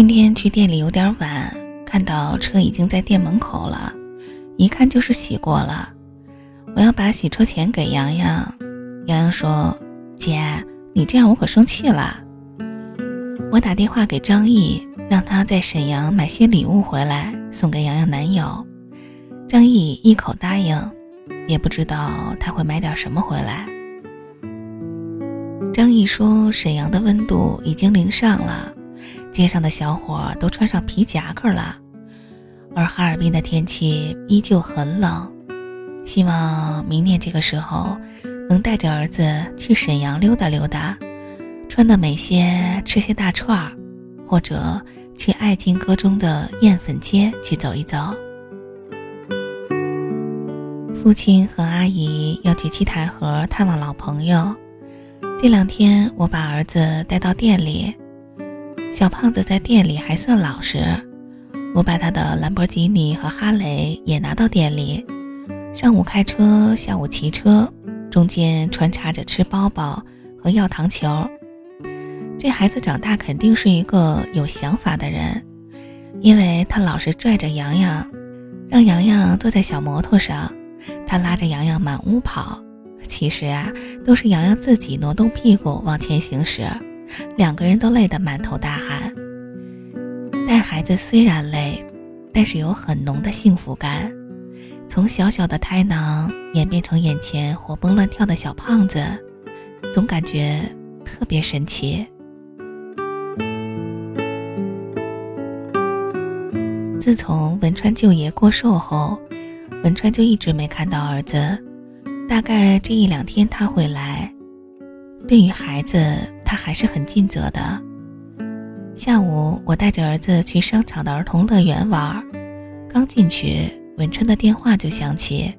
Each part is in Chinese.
今天去店里有点晚，看到车已经在店门口了，一看就是洗过了。我要把洗车钱给洋洋，洋洋说：“姐，你这样我可生气了。”我打电话给张毅，让他在沈阳买些礼物回来送给洋洋男友。张毅一口答应，也不知道他会买点什么回来。张毅说：“沈阳的温度已经零上了。”街上的小伙都穿上皮夹克了，而哈尔滨的天气依旧很冷。希望明年这个时候能带着儿子去沈阳溜达溜达，穿的美些，吃些大串儿，或者去爱情歌中的艳粉街去走一走。父亲和阿姨要去七台河探望老朋友，这两天我把儿子带到店里。小胖子在店里还算老实，我把他的兰博基尼和哈雷也拿到店里。上午开车，下午骑车，中间穿插着吃包包和要糖球。这孩子长大肯定是一个有想法的人，因为他老是拽着洋洋，让洋洋坐在小摩托上，他拉着洋洋满屋跑。其实啊，都是洋洋自己挪动屁股往前行驶。两个人都累得满头大汗。带孩子虽然累，但是有很浓的幸福感。从小小的胎囊演变成眼前活蹦乱跳的小胖子，总感觉特别神奇。自从文川舅爷过寿后，文川就一直没看到儿子。大概这一两天他会来。对于孩子。他还是很尽责的。下午，我带着儿子去商场的儿童乐园玩，刚进去，文春的电话就响起。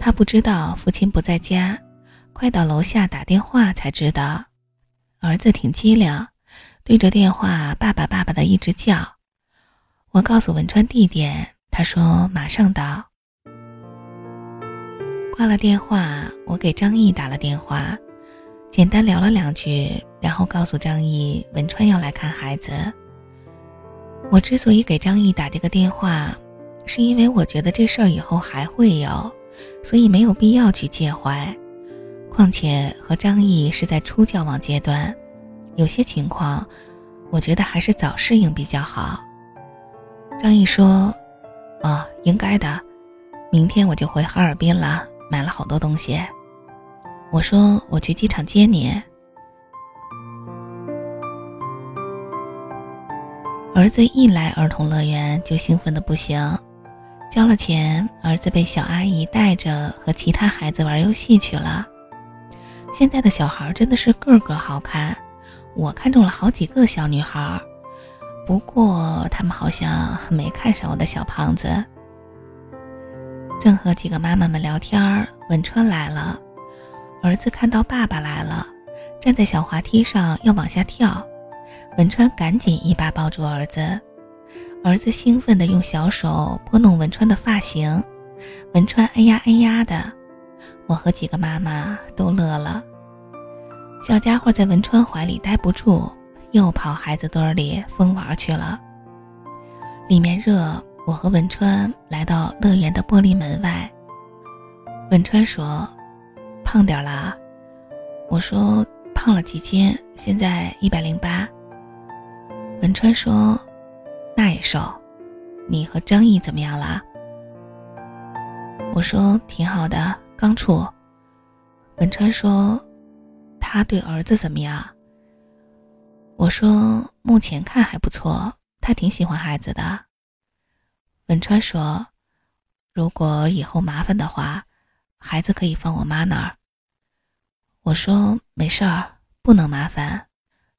他不知道父亲不在家，快到楼下打电话才知道。儿子挺机灵，对着电话“爸爸，爸爸”的一直叫。我告诉文川地点，他说马上到。挂了电话，我给张毅打了电话。简单聊了两句，然后告诉张毅文川要来看孩子。我之所以给张毅打这个电话，是因为我觉得这事儿以后还会有，所以没有必要去介怀。况且和张毅是在初交往阶段，有些情况，我觉得还是早适应比较好。张毅说：“哦，应该的，明天我就回哈尔滨了，买了好多东西。”我说我去机场接你。儿子一来儿童乐园就兴奋的不行，交了钱，儿子被小阿姨带着和其他孩子玩游戏去了。现在的小孩真的是个个好看，我看中了好几个小女孩，不过他们好像没看上我的小胖子。正和几个妈妈们聊天，文川来了。儿子看到爸爸来了，站在小滑梯上要往下跳，文川赶紧一把抱住儿子，儿子兴奋地用小手拨弄文川的发型，文川哎呀哎呀的，我和几个妈妈都乐了。小家伙在文川怀里待不住，又跑孩子堆里疯玩去了。里面热，我和文川来到乐园的玻璃门外，文川说。胖点啦，我说胖了几斤，现在一百零八。文川说，那也瘦。你和张毅怎么样啦？我说挺好的，刚处。文川说，他对儿子怎么样？我说目前看还不错，他挺喜欢孩子的。文川说，如果以后麻烦的话，孩子可以放我妈那儿。我说没事儿，不能麻烦，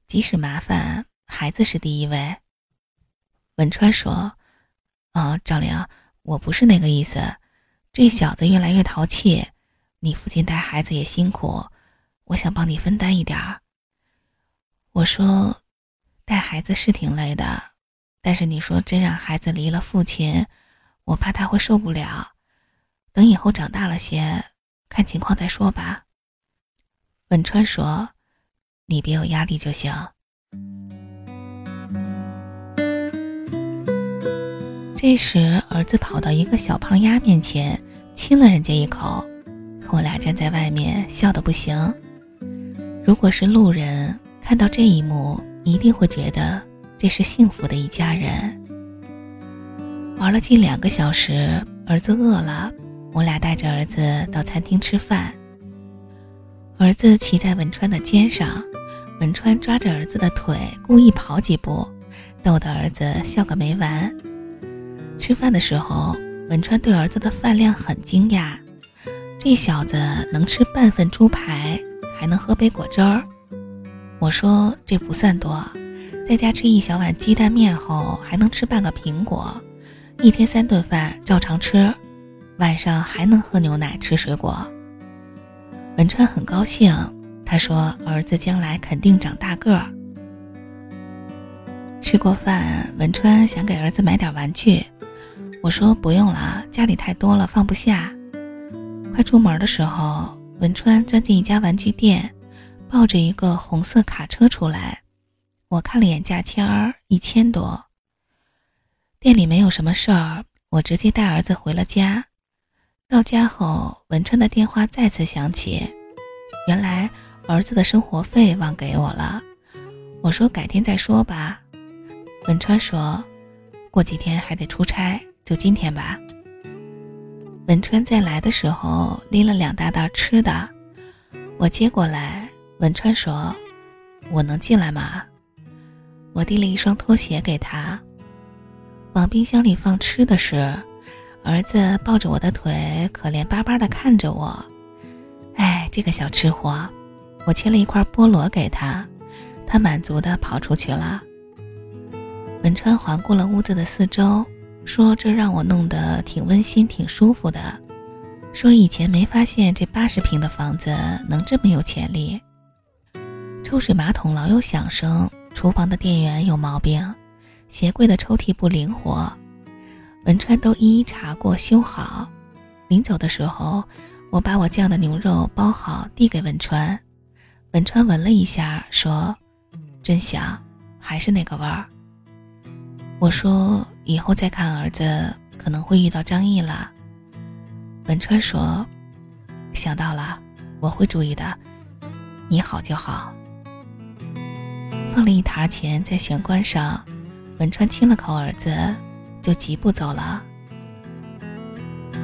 即使麻烦，孩子是第一位。文川说：“啊，赵玲，我不是那个意思，这小子越来越淘气，你父亲带孩子也辛苦，我想帮你分担一点儿。”我说：“带孩子是挺累的，但是你说真让孩子离了父亲，我怕他会受不了。等以后长大了些，看情况再说吧。”文川说：“你别有压力就行。”这时，儿子跑到一个小胖丫面前，亲了人家一口。我俩站在外面笑得不行。如果是路人看到这一幕，一定会觉得这是幸福的一家人。玩了近两个小时，儿子饿了，我俩带着儿子到餐厅吃饭。儿子骑在文川的肩上，文川抓着儿子的腿，故意跑几步，逗得儿子笑个没完。吃饭的时候，文川对儿子的饭量很惊讶，这小子能吃半份猪排，还能喝杯果汁儿。我说这不算多，在家吃一小碗鸡蛋面后，还能吃半个苹果，一天三顿饭照常吃，晚上还能喝牛奶吃水果。文川很高兴，他说儿子将来肯定长大个儿。吃过饭，文川想给儿子买点玩具。我说不用了，家里太多了放不下。快出门的时候，文川钻进一家玩具店，抱着一个红色卡车出来。我看了眼价签儿，一千多。店里没有什么事儿，我直接带儿子回了家。到家后，文川的电话再次响起，原来儿子的生活费忘给我了。我说改天再说吧。文川说，过几天还得出差。就今天吧。文川再来的时候拎了两大袋吃的，我接过来。文川说：“我能进来吗？”我递了一双拖鞋给他。往冰箱里放吃的时，儿子抱着我的腿，可怜巴巴地看着我。哎，这个小吃货！我切了一块菠萝给他，他满足地跑出去了。文川环顾了屋子的四周。说这让我弄得挺温馨、挺舒服的。说以前没发现这八十平的房子能这么有潜力。抽水马桶老有响声，厨房的电源有毛病，鞋柜的抽屉不灵活。文川都一一查过修好。临走的时候，我把我酱的牛肉包好递给文川。文川闻了一下，说：“真香，还是那个味儿。”我说。以后再看儿子，可能会遇到张毅了。文川说：“想到了，我会注意的。你好就好。”放了一沓钱在玄关上，文川亲了口儿子，就疾步走了。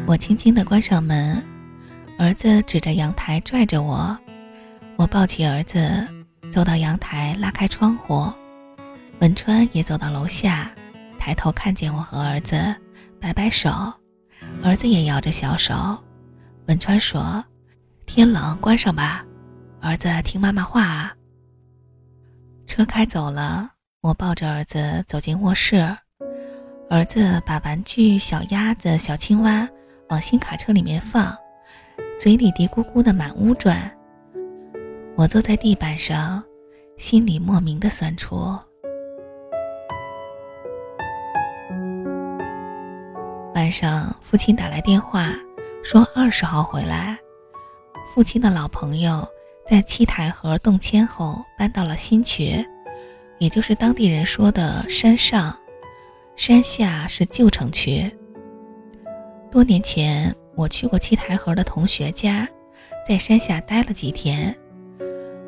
我轻轻地关上门，儿子指着阳台拽着我，我抱起儿子，走到阳台，拉开窗户，文川也走到楼下。抬头看见我和儿子，摆摆手，儿子也摇着小手。文川说：“天冷，关上吧。”儿子听妈妈话啊。车开走了，我抱着儿子走进卧室，儿子把玩具小鸭子、小青蛙往新卡车里面放，嘴里嘀咕咕的满屋转。我坐在地板上，心里莫名的酸楚。晚上，父亲打来电话，说二十号回来。父亲的老朋友在七台河动迁后搬到了新区，也就是当地人说的山上，山下是旧城区。多年前，我去过七台河的同学家，在山下待了几天。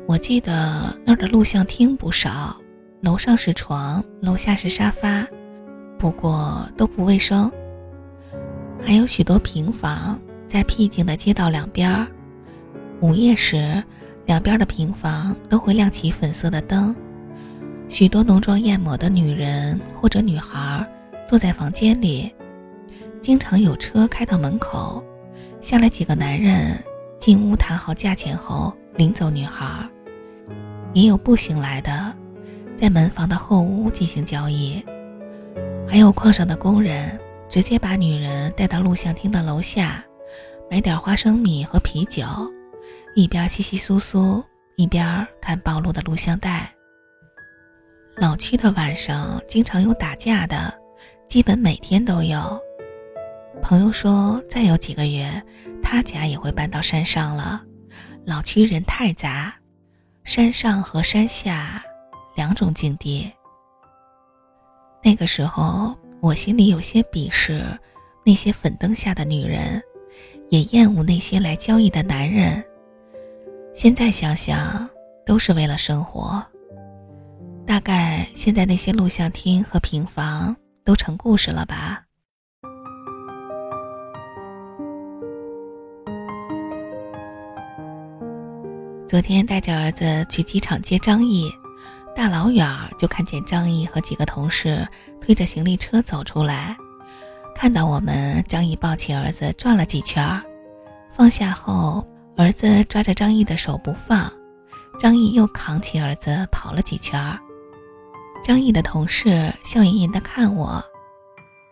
我记得那儿的录像厅不少，楼上是床，楼下是沙发，不过都不卫生。还有许多平房在僻静的街道两边儿，午夜时，两边的平房都会亮起粉色的灯，许多浓妆艳抹的女人或者女孩坐在房间里，经常有车开到门口，下来几个男人进屋谈好价钱后领走女孩，也有步行来的，在门房的后屋进行交易，还有矿上的工人。直接把女人带到录像厅的楼下，买点花生米和啤酒，一边稀稀疏疏，一边看暴露的录像带。老区的晚上经常有打架的，基本每天都有。朋友说，再有几个月，他家也会搬到山上了。老区人太杂，山上和山下两种境地。那个时候。我心里有些鄙视那些粉灯下的女人，也厌恶那些来交易的男人。现在想想，都是为了生活。大概现在那些录像厅和平房都成故事了吧？昨天带着儿子去机场接张毅，大老远就看见张毅和几个同事推着行李车走出来。看到我们，张毅抱起儿子转了几圈，放下后，儿子抓着张毅的手不放，张毅又扛起儿子跑了几圈。张毅的同事笑吟吟地看我，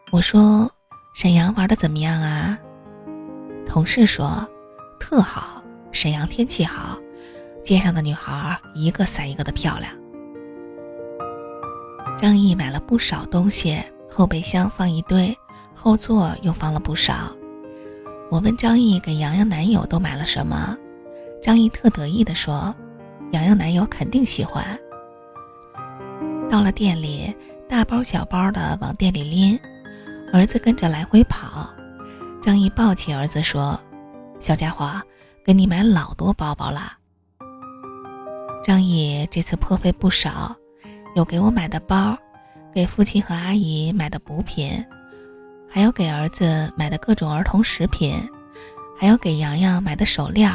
我说：“沈阳玩的怎么样啊？”同事说：“特好，沈阳天气好。”街上的女孩一个赛一个的漂亮。张毅买了不少东西，后备箱放一堆，后座又放了不少。我问张毅给洋洋男友都买了什么，张毅特得意地说：“洋洋男友肯定喜欢。”到了店里，大包小包的往店里拎，儿子跟着来回跑。张毅抱起儿子说：“小家伙，给你买老多包包了。”张毅这次破费不少，有给我买的包，给父亲和阿姨买的补品，还有给儿子买的各种儿童食品，还有给洋洋买的手链，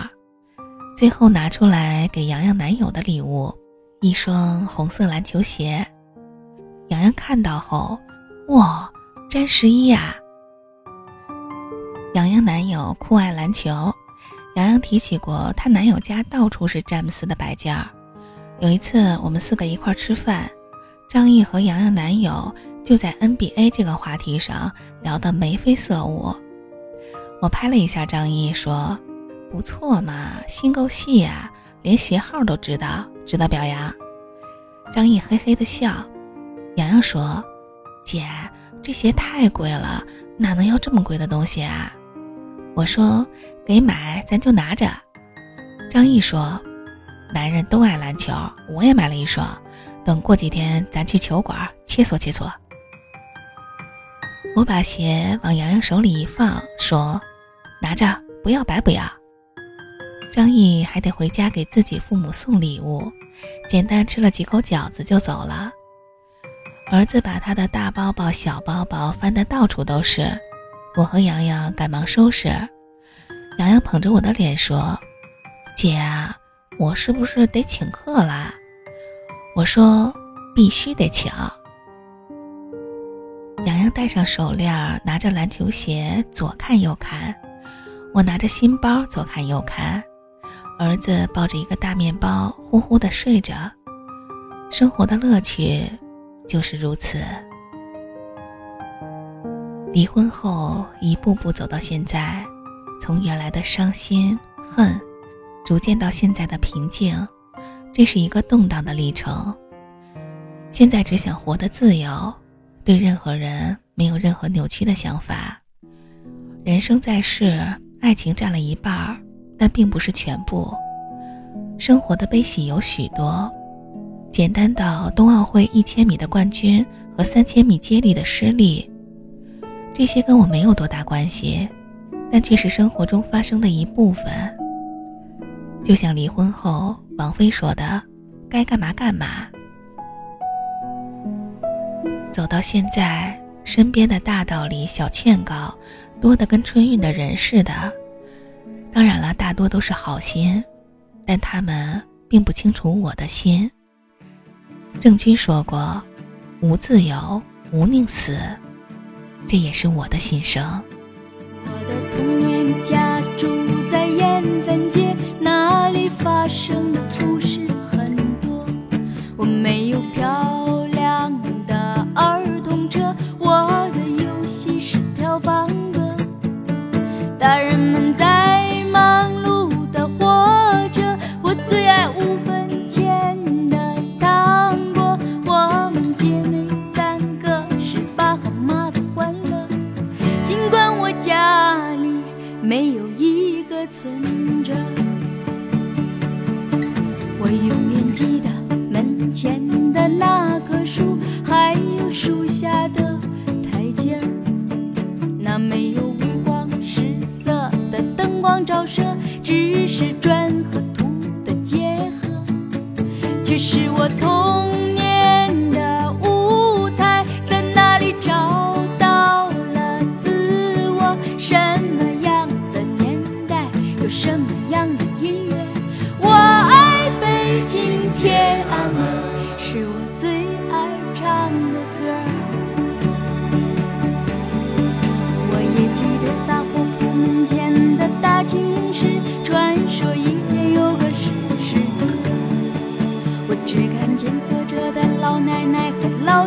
最后拿出来给洋洋男友的礼物，一双红色篮球鞋。洋洋看到后，哇，詹十一呀！洋洋男友酷爱篮球，洋洋提起过她男友家到处是詹姆斯的摆件儿。有一次，我们四个一块吃饭，张毅和洋洋男友就在 NBA 这个话题上聊得眉飞色舞。我拍了一下张毅，说：“不错嘛，心够细呀，连鞋号都知道，值得表扬。”张毅嘿嘿的笑。洋洋说：“姐，这鞋太贵了，哪能要这么贵的东西啊？”我说：“给买，咱就拿着。”张毅说。男人都爱篮球，我也买了一双。等过几天，咱去球馆切磋切磋。我把鞋往洋洋手里一放，说：“拿着，不要白不要。”张毅还得回家给自己父母送礼物，简单吃了几口饺子就走了。儿子把他的大包包、小包包翻得到处都是，我和洋洋赶忙收拾。洋洋捧着我的脸说：“姐啊。”我是不是得请客啦？我说必须得请。洋洋戴上手链，拿着篮球鞋，左看右看；我拿着新包，左看右看。儿子抱着一个大面包，呼呼的睡着。生活的乐趣就是如此。离婚后，一步步走到现在，从原来的伤心恨。逐渐到现在的平静，这是一个动荡的历程。现在只想活得自由，对任何人没有任何扭曲的想法。人生在世，爱情占了一半儿，但并不是全部。生活的悲喜有许多，简单到冬奥会一千米的冠军和三千米接力的失利，这些跟我没有多大关系，但却是生活中发生的一部分。就像离婚后王菲说的：“该干嘛干嘛。”走到现在，身边的大道理、小劝告多得跟春运的人似的。当然了，大多都是好心，但他们并不清楚我的心。郑钧说过：“无自由，无宁死。”这也是我的心声。我的童年家住在盐分街。那里发生的故事很多，我没有漂亮的儿童车，我的游戏是跳棒歌，大人们在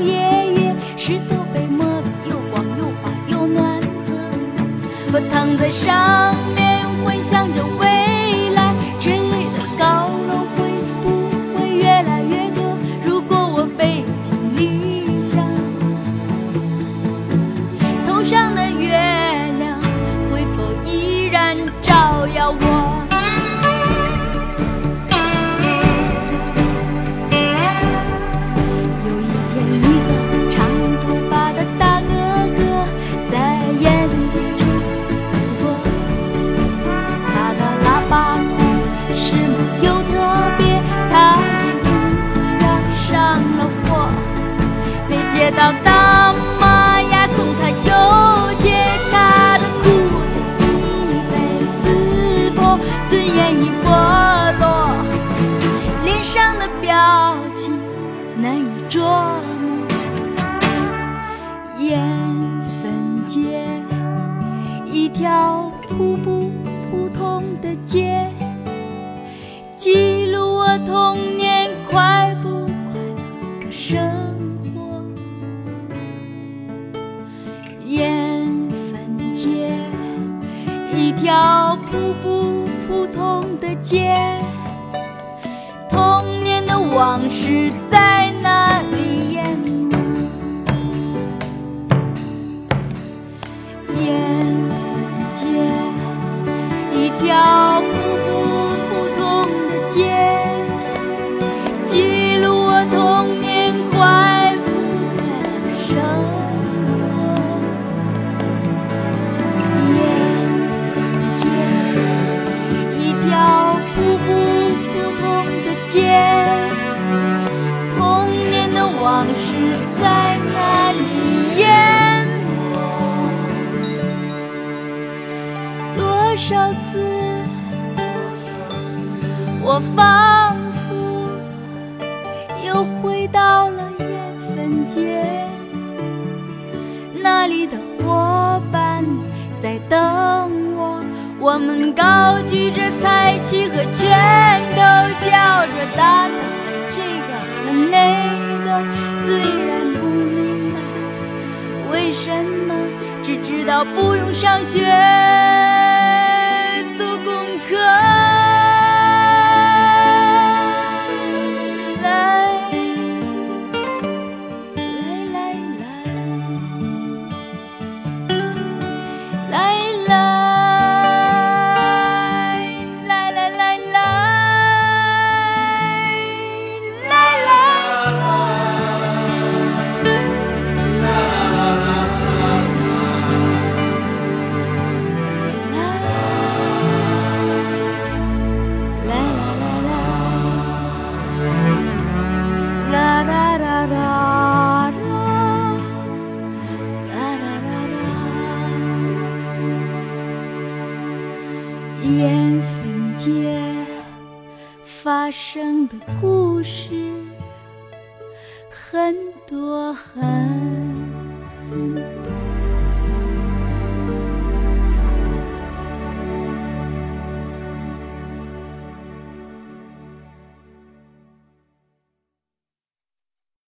爷爷石头被磨得又光又滑又暖和。我躺在上面幻想着未 cantando. 一条普普通通的街。童年的往事间，童年的往事在那里淹没。多少次，我仿佛又回到了燕分街，那里的伙伴在等。我们高举着彩旗和拳头，叫着打的这个和那个，虽然不明白为什么，只知道不用上学。的故事很多很